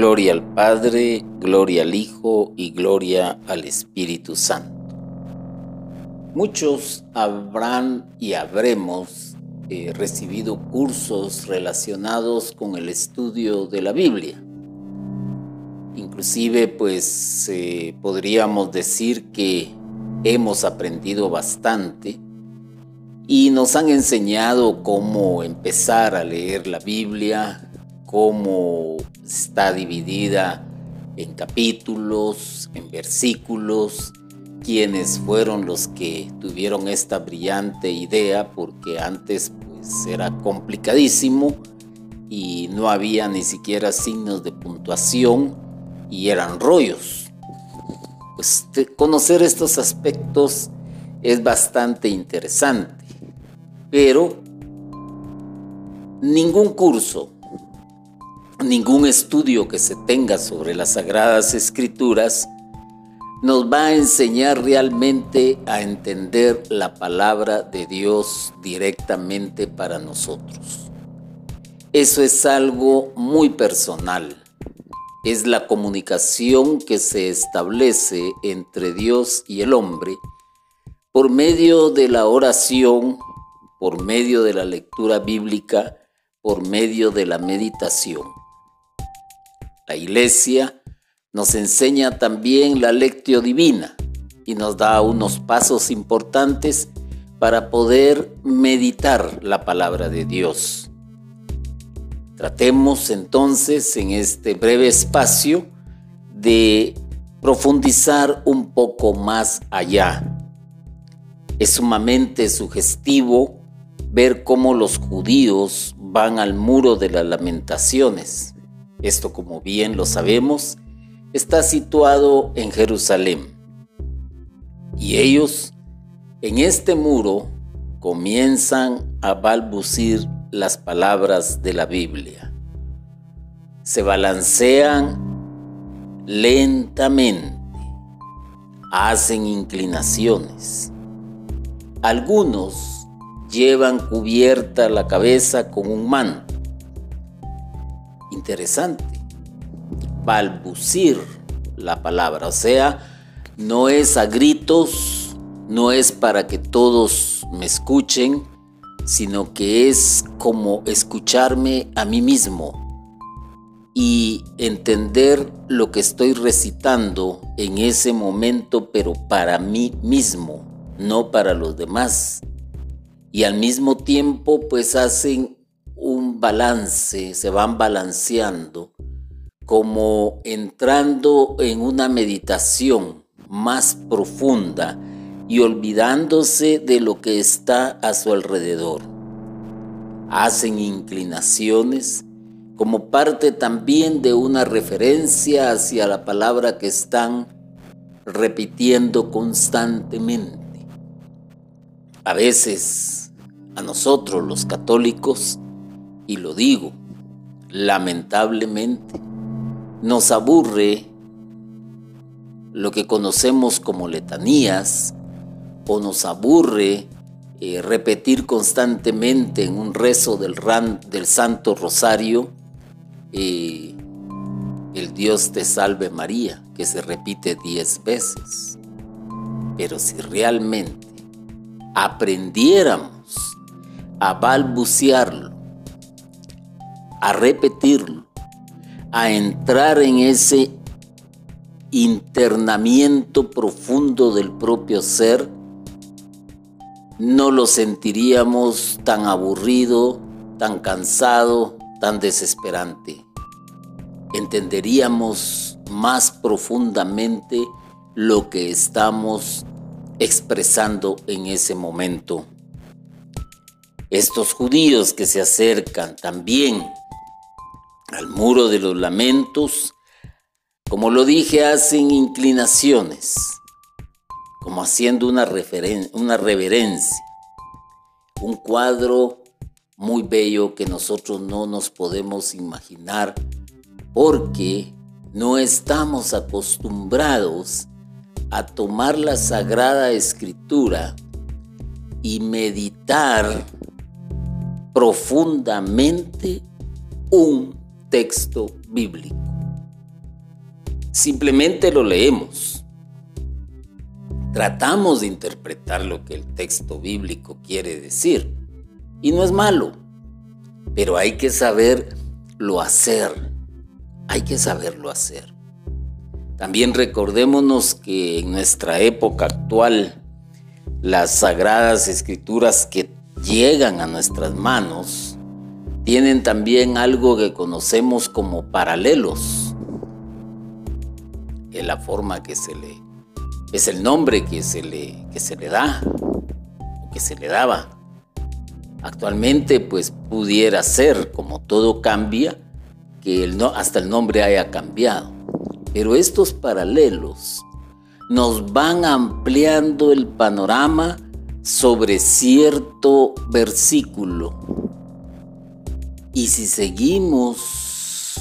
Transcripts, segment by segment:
Gloria al Padre, gloria al Hijo y gloria al Espíritu Santo. Muchos habrán y habremos eh, recibido cursos relacionados con el estudio de la Biblia. Inclusive, pues eh, podríamos decir que hemos aprendido bastante y nos han enseñado cómo empezar a leer la Biblia, cómo está dividida en capítulos, en versículos, quiénes fueron los que tuvieron esta brillante idea, porque antes pues era complicadísimo y no había ni siquiera signos de puntuación y eran rollos. Pues conocer estos aspectos es bastante interesante, pero ningún curso ningún estudio que se tenga sobre las sagradas escrituras nos va a enseñar realmente a entender la palabra de Dios directamente para nosotros. Eso es algo muy personal. Es la comunicación que se establece entre Dios y el hombre por medio de la oración, por medio de la lectura bíblica, por medio de la meditación. La iglesia nos enseña también la lectio divina y nos da unos pasos importantes para poder meditar la palabra de Dios. Tratemos entonces en este breve espacio de profundizar un poco más allá. Es sumamente sugestivo ver cómo los judíos van al muro de las lamentaciones esto, como bien lo sabemos, está situado en Jerusalén. Y ellos, en este muro, comienzan a balbucir las palabras de la Biblia. Se balancean lentamente, hacen inclinaciones. Algunos llevan cubierta la cabeza con un manto interesante. Balbucir la palabra, o sea, no es a gritos, no es para que todos me escuchen, sino que es como escucharme a mí mismo y entender lo que estoy recitando en ese momento, pero para mí mismo, no para los demás. Y al mismo tiempo, pues hacen balance, se van balanceando, como entrando en una meditación más profunda y olvidándose de lo que está a su alrededor. Hacen inclinaciones como parte también de una referencia hacia la palabra que están repitiendo constantemente. A veces a nosotros los católicos y lo digo, lamentablemente, nos aburre lo que conocemos como letanías o nos aburre eh, repetir constantemente en un rezo del, del Santo Rosario eh, el Dios te salve María, que se repite diez veces. Pero si realmente aprendiéramos a balbucearlo, a repetirlo, a entrar en ese internamiento profundo del propio ser, no lo sentiríamos tan aburrido, tan cansado, tan desesperante. Entenderíamos más profundamente lo que estamos expresando en ese momento. Estos judíos que se acercan también al muro de los lamentos, como lo dije, hacen inclinaciones, como haciendo una, una reverencia, un cuadro muy bello que nosotros no nos podemos imaginar porque no estamos acostumbrados a tomar la sagrada escritura y meditar profundamente un texto bíblico. Simplemente lo leemos. Tratamos de interpretar lo que el texto bíblico quiere decir. Y no es malo, pero hay que saberlo hacer. Hay que saberlo hacer. También recordémonos que en nuestra época actual, las sagradas escrituras que llegan a nuestras manos tienen también algo que conocemos como paralelos. Es la forma que se le es el nombre que se le que se le da que se le daba. Actualmente pues pudiera ser como todo cambia que el no, hasta el nombre haya cambiado. Pero estos paralelos nos van ampliando el panorama sobre cierto versículo. Y si seguimos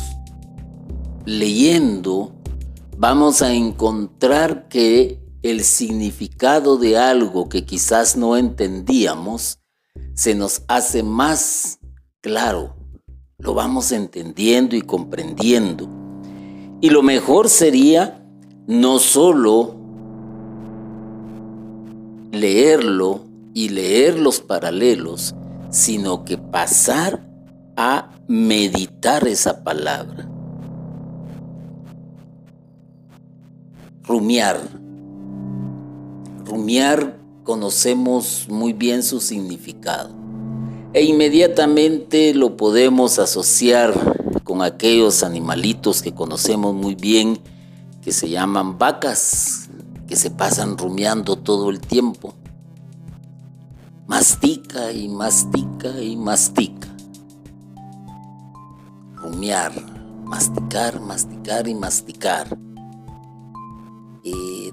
leyendo, vamos a encontrar que el significado de algo que quizás no entendíamos se nos hace más claro. Lo vamos entendiendo y comprendiendo. Y lo mejor sería no solo leerlo y leer los paralelos, sino que pasar a meditar esa palabra. Rumiar. Rumiar conocemos muy bien su significado e inmediatamente lo podemos asociar con aquellos animalitos que conocemos muy bien que se llaman vacas que se pasan rumiando todo el tiempo. Mastica y mastica y mastica. Rumiar, masticar, masticar y masticar.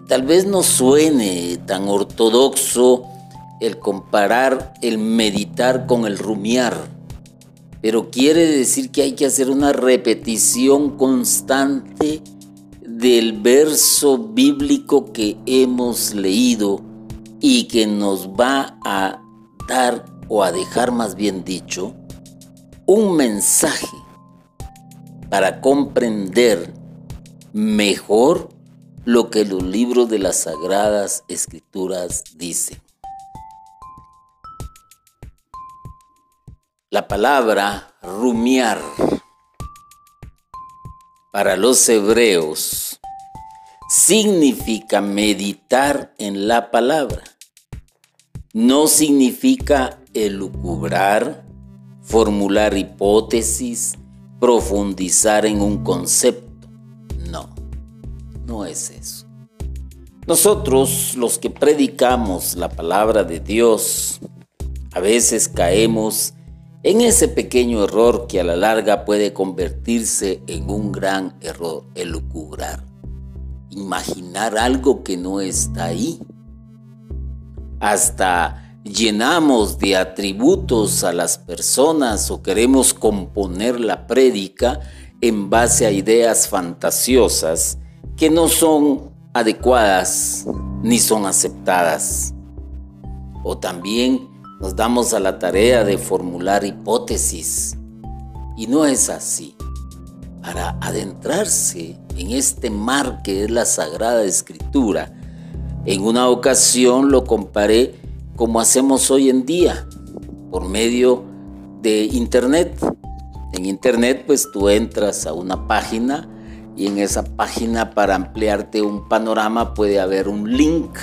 Tal vez no suene tan ortodoxo el comparar el meditar con el rumiar, pero quiere decir que hay que hacer una repetición constante del verso bíblico que hemos leído y que nos va a dar o a dejar más bien dicho un mensaje para comprender mejor lo que los libros de las sagradas escrituras dicen. La palabra rumiar para los hebreos significa meditar en la palabra. No significa elucubrar, formular hipótesis, profundizar en un concepto. No, no es eso. Nosotros, los que predicamos la palabra de Dios, a veces caemos en ese pequeño error que a la larga puede convertirse en un gran error, el lucubrar. Imaginar algo que no está ahí. Hasta llenamos de atributos a las personas o queremos componer la prédica en base a ideas fantasiosas que no son adecuadas ni son aceptadas. O también nos damos a la tarea de formular hipótesis. Y no es así. Para adentrarse en este mar que es la Sagrada Escritura, en una ocasión lo comparé como hacemos hoy en día, por medio de Internet. En Internet pues tú entras a una página y en esa página para ampliarte un panorama puede haber un link,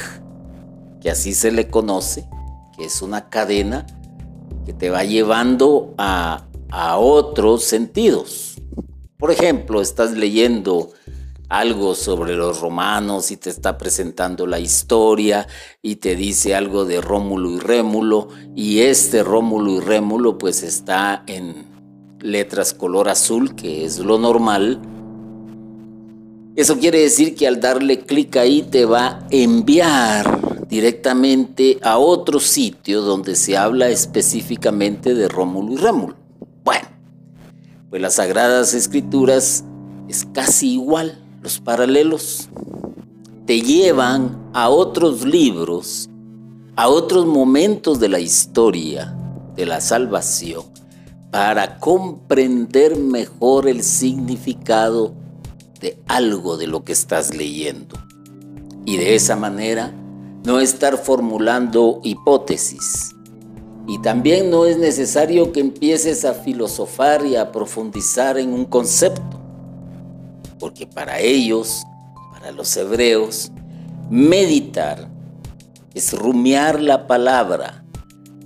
que así se le conoce, que es una cadena que te va llevando a, otros sentidos. Por ejemplo, estás leyendo algo sobre los romanos y te está presentando la historia y te dice algo de Rómulo y Rémulo y este Rómulo y Rémulo pues está en letras color azul que es lo normal. Eso quiere decir que al darle clic ahí te va a enviar directamente a otro sitio donde se habla específicamente de Rómulo y Rémulo. Bueno, pues las Sagradas Escrituras es casi igual, los paralelos te llevan a otros libros, a otros momentos de la historia de la salvación, para comprender mejor el significado de algo de lo que estás leyendo. Y de esa manera no estar formulando hipótesis. Y también no es necesario que empieces a filosofar y a profundizar en un concepto, porque para ellos, para los hebreos, meditar es rumiar la palabra,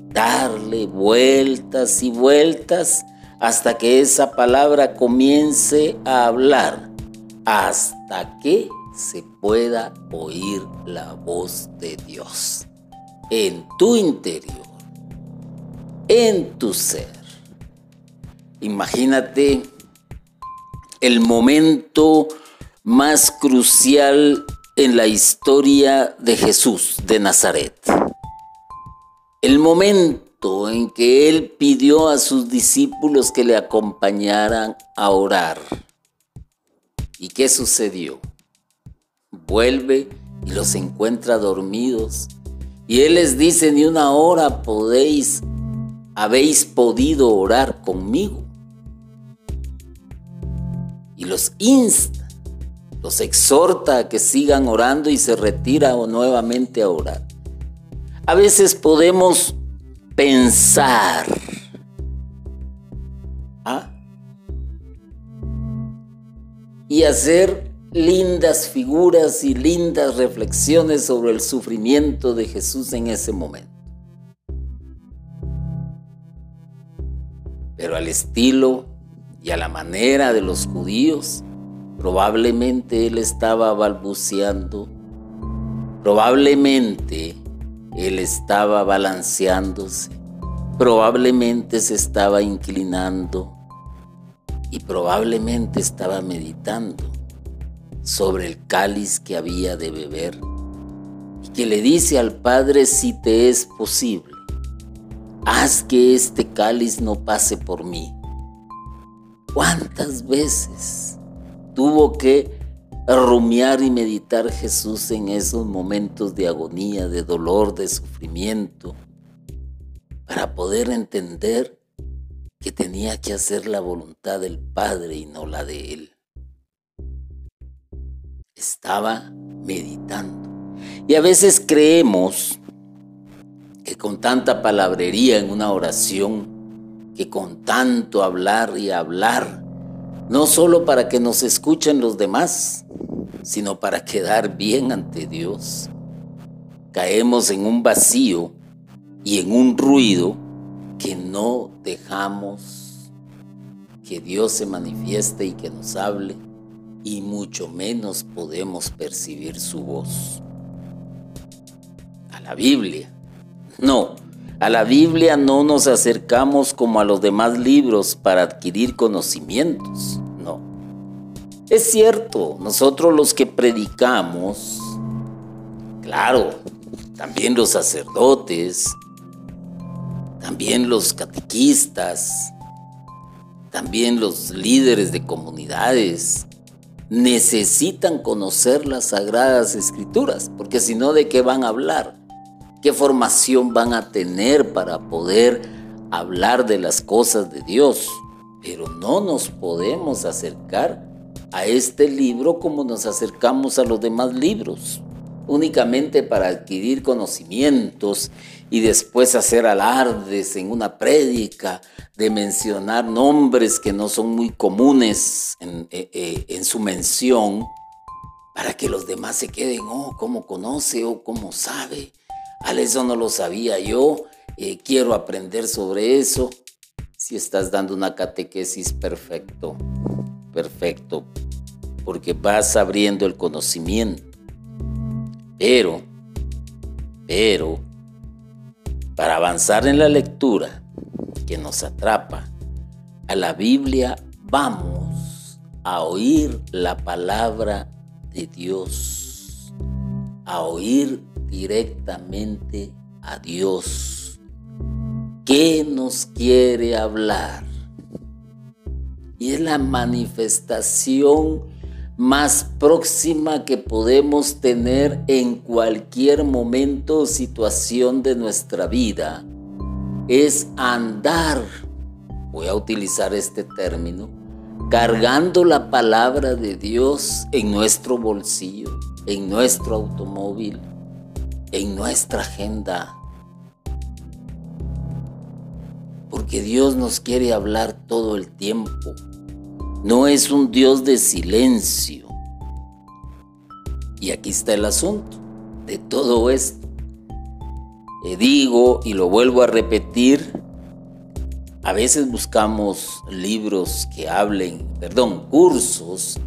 darle vueltas y vueltas hasta que esa palabra comience a hablar, hasta que se pueda oír la voz de Dios en tu interior, en tu ser. Imagínate el momento más crucial en la historia de Jesús de Nazaret. El momento en que él pidió a sus discípulos que le acompañaran a orar. ¿Y qué sucedió? vuelve y los encuentra dormidos. Y Él les dice, ni una hora podéis, habéis podido orar conmigo. Y los insta, los exhorta a que sigan orando y se retira nuevamente a orar. A veces podemos pensar, ¿ah? y hacer lindas figuras y lindas reflexiones sobre el sufrimiento de Jesús en ese momento. Pero al estilo y a la manera de los judíos, probablemente él estaba balbuceando, probablemente él estaba balanceándose, probablemente se estaba inclinando y probablemente estaba meditando sobre el cáliz que había de beber y que le dice al Padre si te es posible, haz que este cáliz no pase por mí. ¿Cuántas veces tuvo que rumiar y meditar Jesús en esos momentos de agonía, de dolor, de sufrimiento, para poder entender que tenía que hacer la voluntad del Padre y no la de Él? estaba meditando. Y a veces creemos que con tanta palabrería en una oración, que con tanto hablar y hablar, no solo para que nos escuchen los demás, sino para quedar bien ante Dios, caemos en un vacío y en un ruido que no dejamos que Dios se manifieste y que nos hable y mucho menos podemos percibir su voz. A la Biblia. No, a la Biblia no nos acercamos como a los demás libros para adquirir conocimientos. No. Es cierto, nosotros los que predicamos, claro, también los sacerdotes, también los catequistas, también los líderes de comunidades, necesitan conocer las sagradas escrituras, porque si no, ¿de qué van a hablar? ¿Qué formación van a tener para poder hablar de las cosas de Dios? Pero no nos podemos acercar a este libro como nos acercamos a los demás libros, únicamente para adquirir conocimientos y después hacer alardes en una prédica de mencionar nombres que no son muy comunes en, eh, eh, su mención, para que los demás se queden, oh, ¿cómo conoce? oh, ¿cómo sabe? Al eso no lo sabía yo, eh, quiero aprender sobre eso. Si estás dando una catequesis, perfecto, perfecto, porque vas abriendo el conocimiento. Pero, pero, para avanzar en la lectura que nos atrapa a la Biblia, vamos a oír la palabra de Dios, a oír directamente a Dios. ¿Qué nos quiere hablar? Y es la manifestación más próxima que podemos tener en cualquier momento o situación de nuestra vida es andar, voy a utilizar este término, cargando la palabra de Dios en nuestro bolsillo, en nuestro automóvil, en nuestra agenda. Porque Dios nos quiere hablar todo el tiempo. No es un Dios de silencio. Y aquí está el asunto de todo esto. Le digo y lo vuelvo a repetir, a veces buscamos libros que hablen, perdón, cursos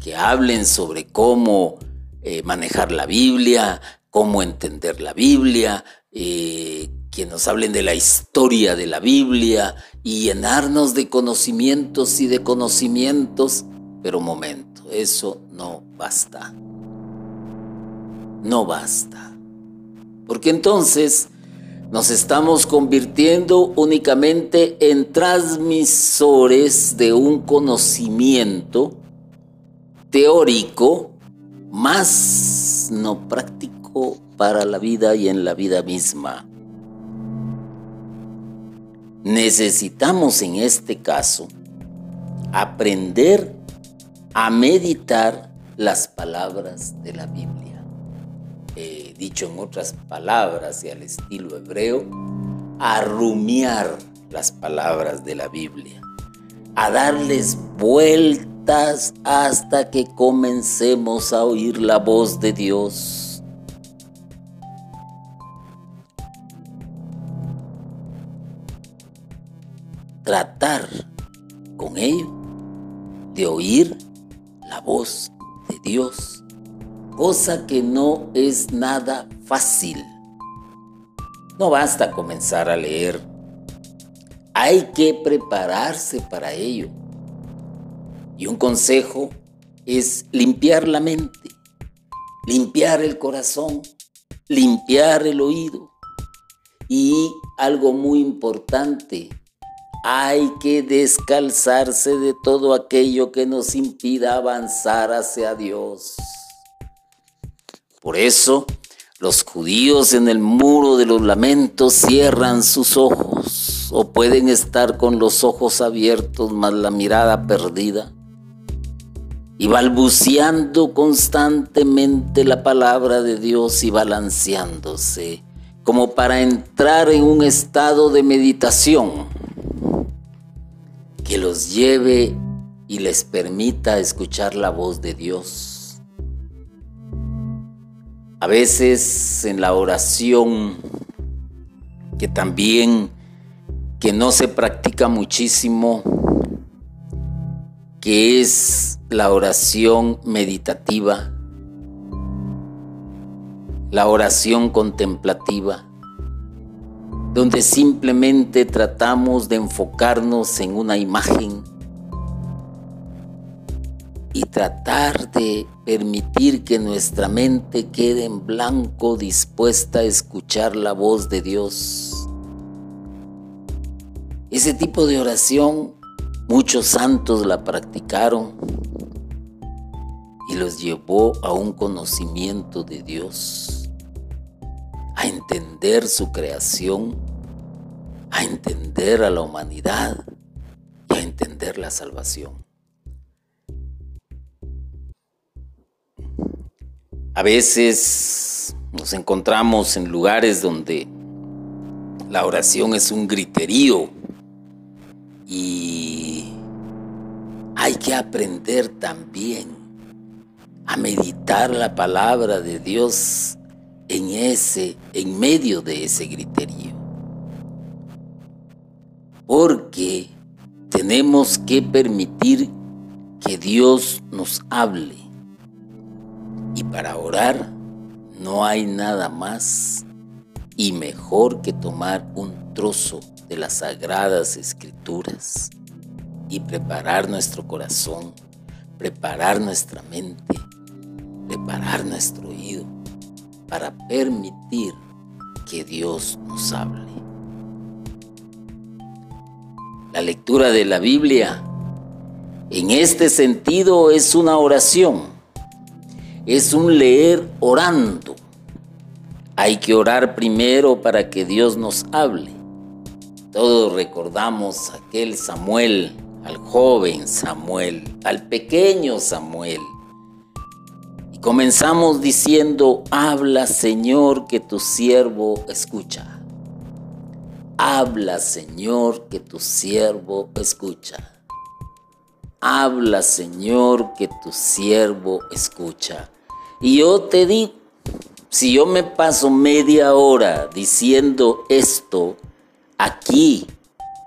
que hablen sobre cómo eh, manejar la Biblia, cómo entender la Biblia, eh, que nos hablen de la historia de la Biblia y llenarnos de conocimientos y de conocimientos. Pero un momento, eso no basta. No basta. Porque entonces nos estamos convirtiendo únicamente en transmisores de un conocimiento teórico, más no práctico para la vida y en la vida misma. Necesitamos en este caso aprender a meditar las palabras de la Biblia dicho en otras palabras y al estilo hebreo, a rumiar las palabras de la Biblia, a darles vueltas hasta que comencemos a oír la voz de Dios. Tratar con ello de oír la voz de Dios cosa que no es nada fácil. No basta comenzar a leer, hay que prepararse para ello. Y un consejo es limpiar la mente, limpiar el corazón, limpiar el oído. Y algo muy importante, hay que descalzarse de todo aquello que nos impida avanzar hacia Dios. Por eso, los judíos en el muro de los lamentos cierran sus ojos o pueden estar con los ojos abiertos más la mirada perdida y balbuceando constantemente la palabra de Dios y balanceándose como para entrar en un estado de meditación que los lleve y les permita escuchar la voz de Dios. A veces en la oración, que también que no se practica muchísimo, que es la oración meditativa, la oración contemplativa, donde simplemente tratamos de enfocarnos en una imagen y tratar de permitir que nuestra mente quede en blanco dispuesta a escuchar la voz de Dios. Ese tipo de oración muchos santos la practicaron y los llevó a un conocimiento de Dios, a entender su creación, a entender a la humanidad y a entender la salvación. A veces nos encontramos en lugares donde la oración es un griterío y hay que aprender también a meditar la palabra de Dios en ese en medio de ese griterío. Porque tenemos que permitir que Dios nos hable y para orar no hay nada más y mejor que tomar un trozo de las sagradas escrituras y preparar nuestro corazón, preparar nuestra mente, preparar nuestro oído para permitir que Dios nos hable. La lectura de la Biblia en este sentido es una oración es un leer orando. Hay que orar primero para que Dios nos hable. Todos recordamos aquel Samuel al joven Samuel, al pequeño Samuel. Comenzamos diciendo, habla Señor que tu siervo escucha. Habla Señor que tu siervo escucha. Habla Señor que tu siervo escucha. Y yo te digo, si yo me paso media hora diciendo esto aquí,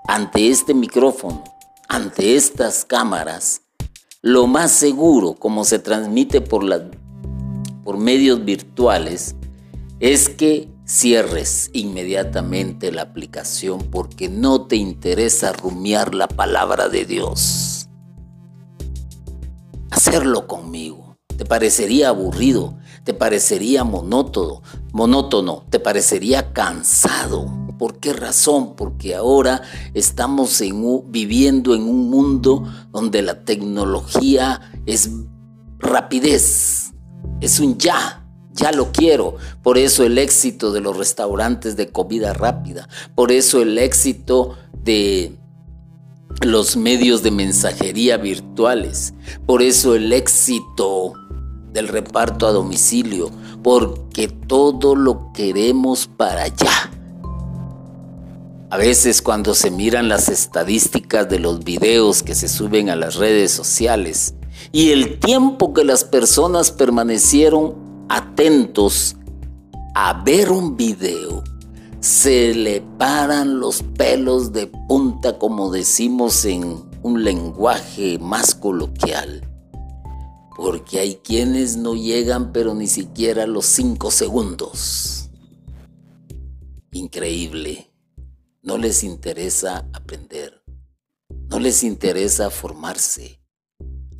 ante este micrófono, ante estas cámaras, lo más seguro, como se transmite por, por medios virtuales, es que cierres inmediatamente la aplicación porque no te interesa rumiar la palabra de Dios. Hacerlo conmigo. Te parecería aburrido, te parecería monótono, te parecería cansado. ¿Por qué razón? Porque ahora estamos viviendo en un mundo donde la tecnología es rapidez, es un ya, ya lo quiero. Por eso el éxito de los restaurantes de comida rápida, por eso el éxito de los medios de mensajería virtuales, por eso el éxito del reparto a domicilio, porque todo lo queremos para allá. A veces cuando se miran las estadísticas de los videos que se suben a las redes sociales y el tiempo que las personas permanecieron atentos a ver un video, se le paran los pelos de punta como decimos en un lenguaje más coloquial porque hay quienes no llegan pero ni siquiera los cinco segundos. Increíble. No les interesa aprender. No les interesa formarse.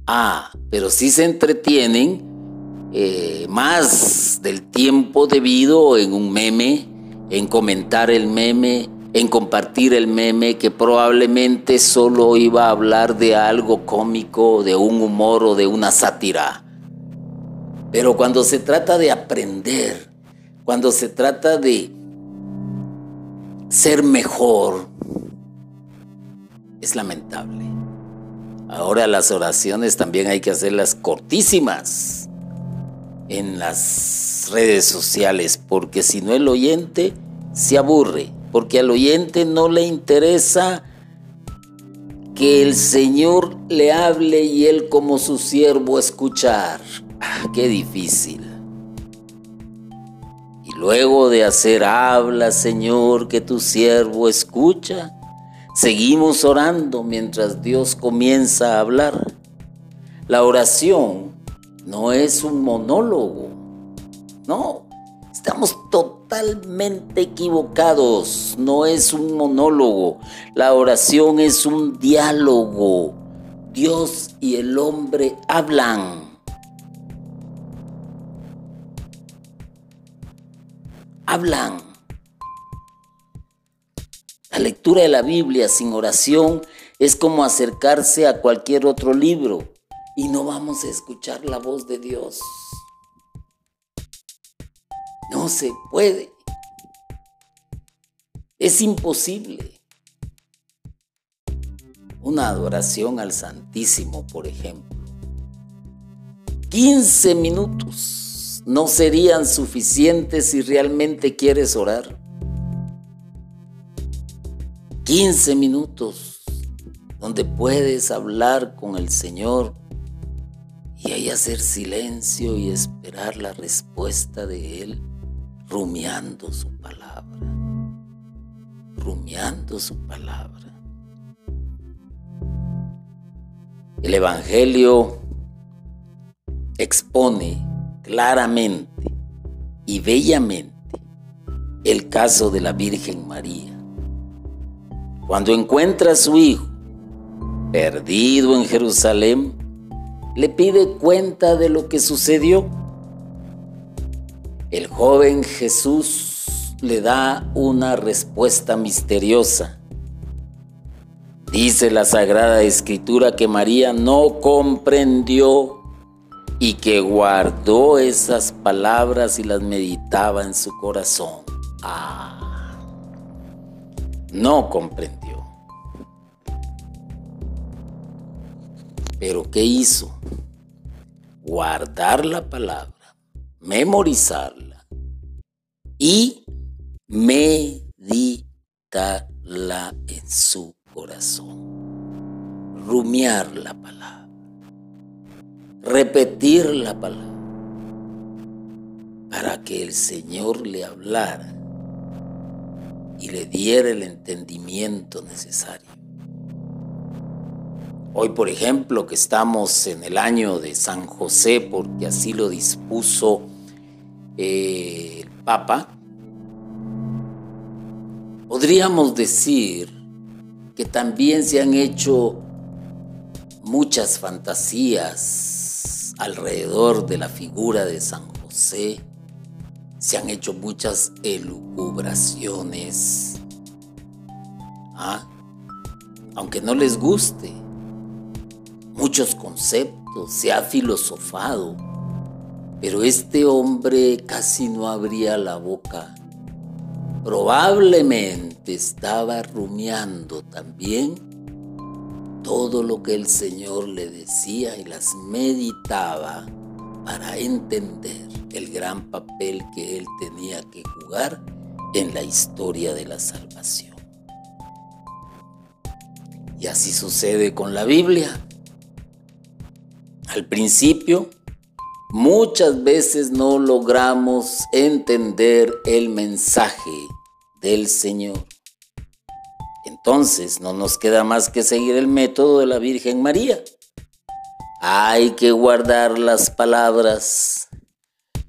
Ah, pero sí se entretienen eh, más del tiempo debido en un meme, en comentar el meme, en compartir el meme que probablemente solo iba a hablar de algo cómico, de un humor o de una sátira. Pero cuando se trata de aprender, cuando se trata de ser mejor, es lamentable. Ahora las oraciones también hay que hacerlas cortísimas en las redes sociales, porque si no el oyente se aburre porque al oyente no le interesa que el Señor le hable y él como su siervo escuchar. Ah, qué difícil. Y luego de hacer habla, Señor, que tu siervo escucha, seguimos orando mientras Dios comienza a hablar. La oración no es un monólogo, no, estamos totalmente equivocados. No es un monólogo. La oración es un diálogo. Dios y el hombre hablan. Hablan. La lectura de la Biblia sin oración es como acercarse a cualquier otro libro y no vamos a escuchar la voz de Dios. No se puede. Es imposible. Una adoración al Santísimo, por ejemplo. 15 minutos no serían suficientes si realmente quieres orar. 15 minutos donde puedes hablar con el Señor y ahí hacer silencio y esperar la respuesta de Él rumiando su palabra, rumiando su palabra. El Evangelio expone claramente y bellamente el caso de la Virgen María. Cuando encuentra a su hijo perdido en Jerusalén, le pide cuenta de lo que sucedió el joven Jesús le da una respuesta misteriosa. Dice la Sagrada Escritura que María no comprendió y que guardó esas palabras y las meditaba en su corazón. Ah, no comprendió. Pero ¿qué hizo? Guardar la palabra, memorizarla y meditarla en su corazón. Rumiar la palabra. Repetir la palabra. Para que el Señor le hablara y le diera el entendimiento necesario. Hoy, por ejemplo, que estamos en el año de San José, porque así lo dispuso eh, el Papa, podríamos decir que también se han hecho muchas fantasías alrededor de la figura de San José, se han hecho muchas elucubraciones, ¿ah? aunque no les guste muchos conceptos, se ha filosofado, pero este hombre casi no abría la boca. Probablemente estaba rumiando también todo lo que el Señor le decía y las meditaba para entender el gran papel que él tenía que jugar en la historia de la salvación. Y así sucede con la Biblia. Al principio, muchas veces no logramos entender el mensaje del Señor. Entonces no nos queda más que seguir el método de la Virgen María. Hay que guardar las palabras,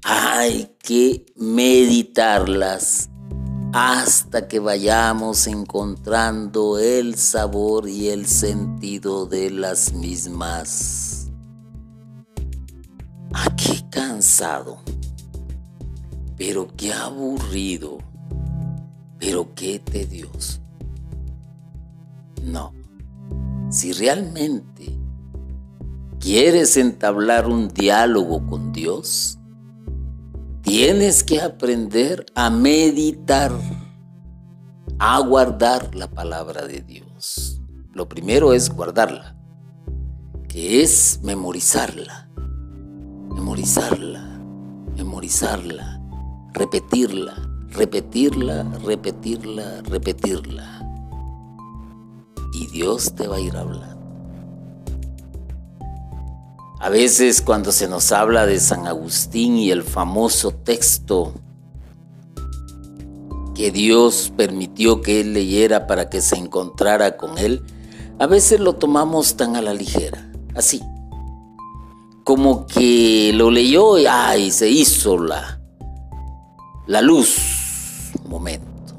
hay que meditarlas hasta que vayamos encontrando el sabor y el sentido de las mismas. ¡Ah, qué cansado! Pero qué aburrido. Pero qué tedioso. No. Si realmente quieres entablar un diálogo con Dios, tienes que aprender a meditar, a guardar la palabra de Dios. Lo primero es guardarla, que es memorizarla memorizarla, memorizarla, repetirla, repetirla, repetirla, repetirla. Y Dios te va a ir hablando. A veces cuando se nos habla de San Agustín y el famoso texto que Dios permitió que él leyera para que se encontrara con él, a veces lo tomamos tan a la ligera, así, como que lo leyó y ay, se hizo la, la luz. Momento.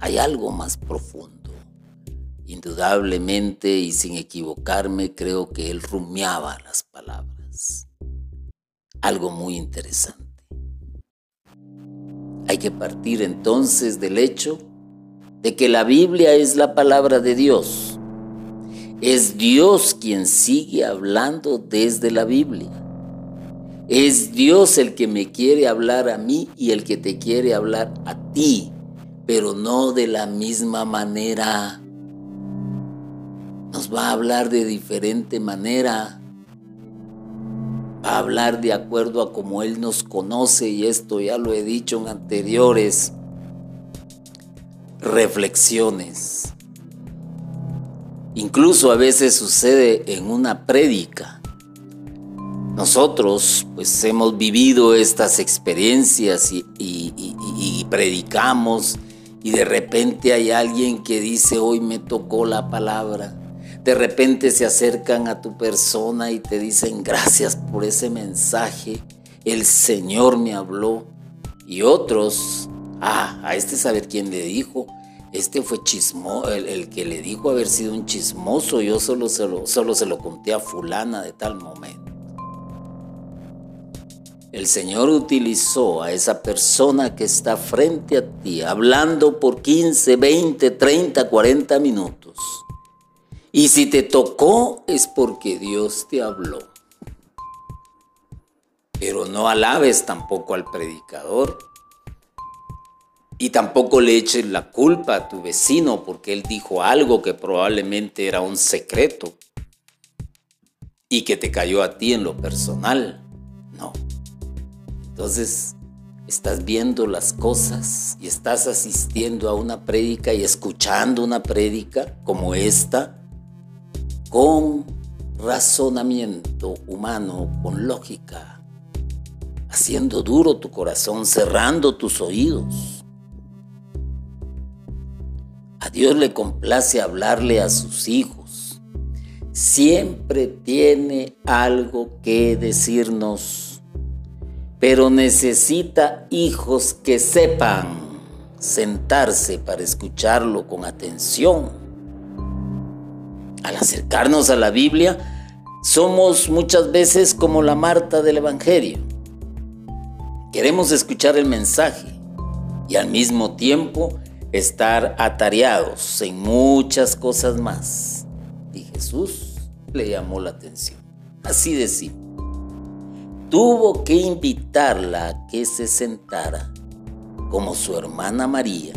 Hay algo más profundo. Indudablemente y sin equivocarme, creo que él rumiaba las palabras. Algo muy interesante. Hay que partir entonces del hecho de que la Biblia es la palabra de Dios es Dios quien sigue hablando desde la Biblia. Es Dios el que me quiere hablar a mí y el que te quiere hablar a ti, pero no de la misma manera. Nos va a hablar de diferente manera. Va a hablar de acuerdo a como Él nos conoce y esto ya lo he dicho en anteriores reflexiones. Incluso a veces sucede en una prédica. Nosotros pues hemos vivido estas experiencias y, y, predicamos y de repente hay alguien que dice hoy me tocó la palabra. De repente se acercan a tu persona y te dicen gracias por ese mensaje. El Señor me habló. Y otros, ah, a este saber quién le dijo, este fue chismoso, el, que le dijo haber sido un chismoso, yo solo se, lo, solo se lo conté a fulana de tal momento. El Señor utilizó a esa persona que está frente a ti, hablando por 15, 20, 30, 40 minutos. Y si te tocó es porque Dios te habló. Pero no alabes tampoco al predicador y tampoco le eches la culpa a tu vecino porque él dijo algo que probablemente era un secreto. y que te cayó a ti en lo personal. No. Entonces, estás viendo las cosas y estás asistiendo a una prédica y escuchando una prédica como esta con razonamiento humano, con lógica, haciendo duro tu corazón, cerrando tus oídos. A Dios le complace hablarle a sus hijos. Siempre tiene algo que decirnos pero necesita hijos que sepan sentarse para escucharlo con atención. Al acercarnos a la Biblia, somos muchas veces como la Marta del Evangelio. Queremos escuchar el mensaje y al mismo tiempo estar atareados en muchas cosas más. Y Jesús le llamó la atención. Así decimos tuvo que invitarla a que se sentara como su hermana María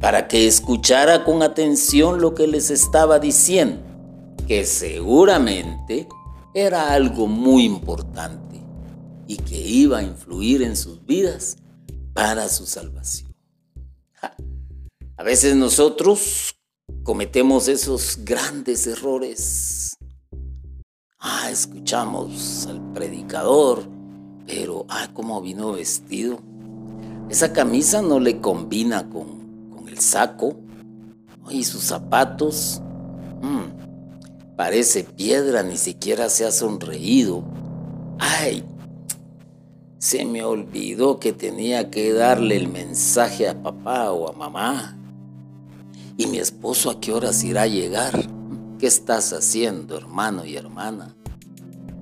para que escuchara con atención lo que les estaba diciendo, que seguramente era algo muy importante y que iba a influir en sus vidas para su salvación. A veces nosotros cometemos esos grandes errores Ah, escuchamos al predicador, pero ah, cómo vino vestido. Esa camisa no le combina con, con el saco. Y sus zapatos. Mm, parece piedra, ni siquiera se ha sonreído. Ay, se me olvidó que tenía que darle el mensaje a papá o a mamá. ¿Y mi esposo a qué horas irá a llegar? ¿Qué estás haciendo, hermano y hermana?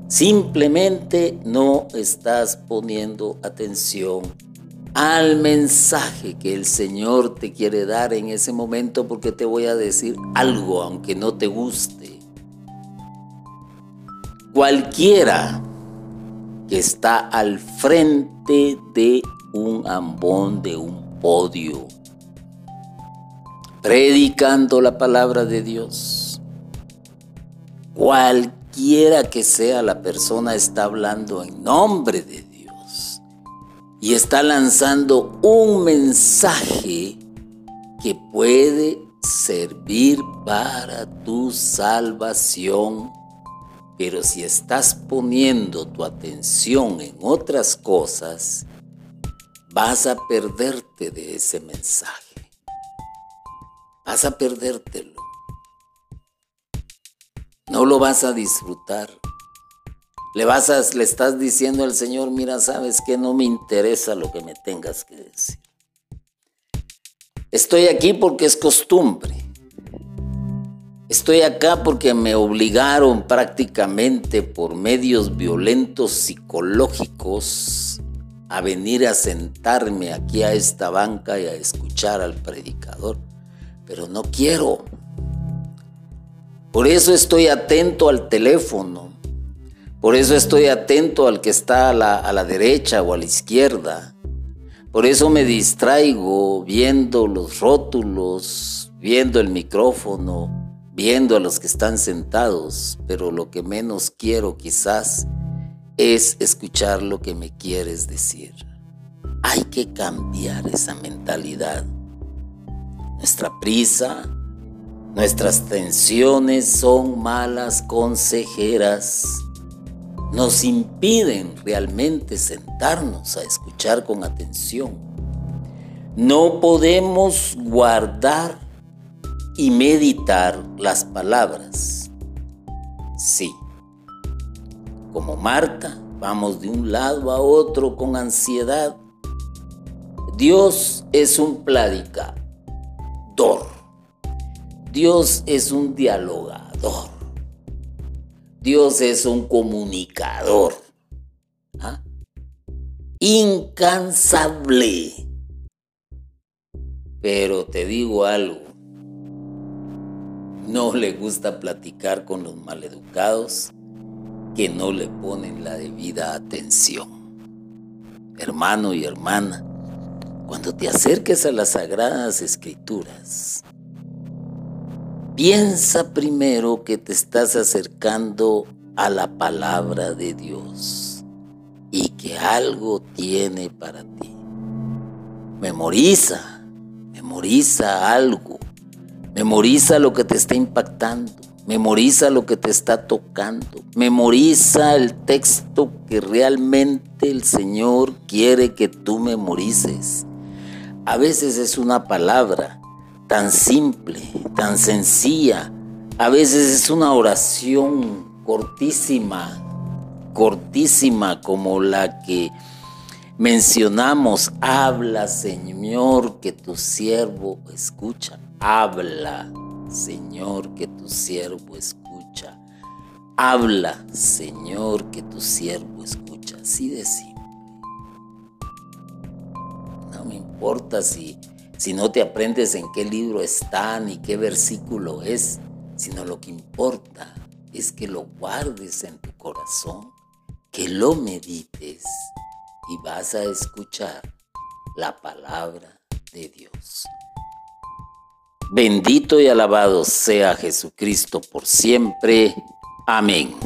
Simplemente no estás poniendo atención al mensaje que el Señor te quiere dar en ese momento porque te voy a decir algo aunque no te guste. Cualquiera que está al frente de un ambón, de un podio, predicando la palabra de Dios, Cualquiera que sea la persona está hablando en nombre de Dios y está lanzando un mensaje que puede servir para tu salvación. Pero si estás poniendo tu atención en otras cosas, vas a perderte de ese mensaje. Vas a perdértelo no lo vas a disfrutar. Le, vas a, le estás diciendo al Señor, mira, sabes que no me interesa lo que me tengas que decir. Estoy aquí porque es costumbre. Estoy acá porque me obligaron prácticamente por medios violentos psicológicos a venir a sentarme aquí a esta banca y a escuchar al predicador. Pero no quiero. Por eso estoy atento al teléfono. Por eso estoy atento al que está a la, derecha o a la izquierda. Por eso me distraigo viendo los rótulos, viendo el micrófono, viendo a los que están sentados. Pero lo que menos quiero quizás es escuchar lo que me quieres decir. Hay que cambiar esa mentalidad. Nuestra prisa, Nuestras tensiones son malas consejeras. Nos impiden realmente sentarnos a escuchar con atención. No podemos guardar y meditar las palabras. Sí, como Marta, vamos de un lado a otro con ansiedad. Dios es un predicador Dios es un dialogador. Dios es un comunicador. ¿ah? Incansable. Pero te digo algo. No le gusta platicar con los maleducados que no le ponen la debida atención. Hermano y hermana, cuando te acerques a las sagradas escrituras, Piensa primero que te estás acercando a la palabra de Dios y que algo tiene para ti. Memoriza, memoriza algo, memoriza lo que te está impactando, memoriza lo que te está tocando, memoriza el texto que realmente el Señor quiere que tú memorices. A veces es una palabra tan simple, tan sencilla, a veces es una oración cortísima, cortísima como la que mencionamos. Habla, Señor, que tu siervo escucha. Habla, Señor, que tu siervo escucha. Habla, Señor, que tu siervo escucha. Así de simple. No me importa si, si no te aprendes en qué libro está ni qué versículo es sino lo que importa es que lo guardes en tu corazón, que lo medites y vas a escuchar la palabra de Dios. Bendito y alabado sea Jesucristo por siempre. Amén.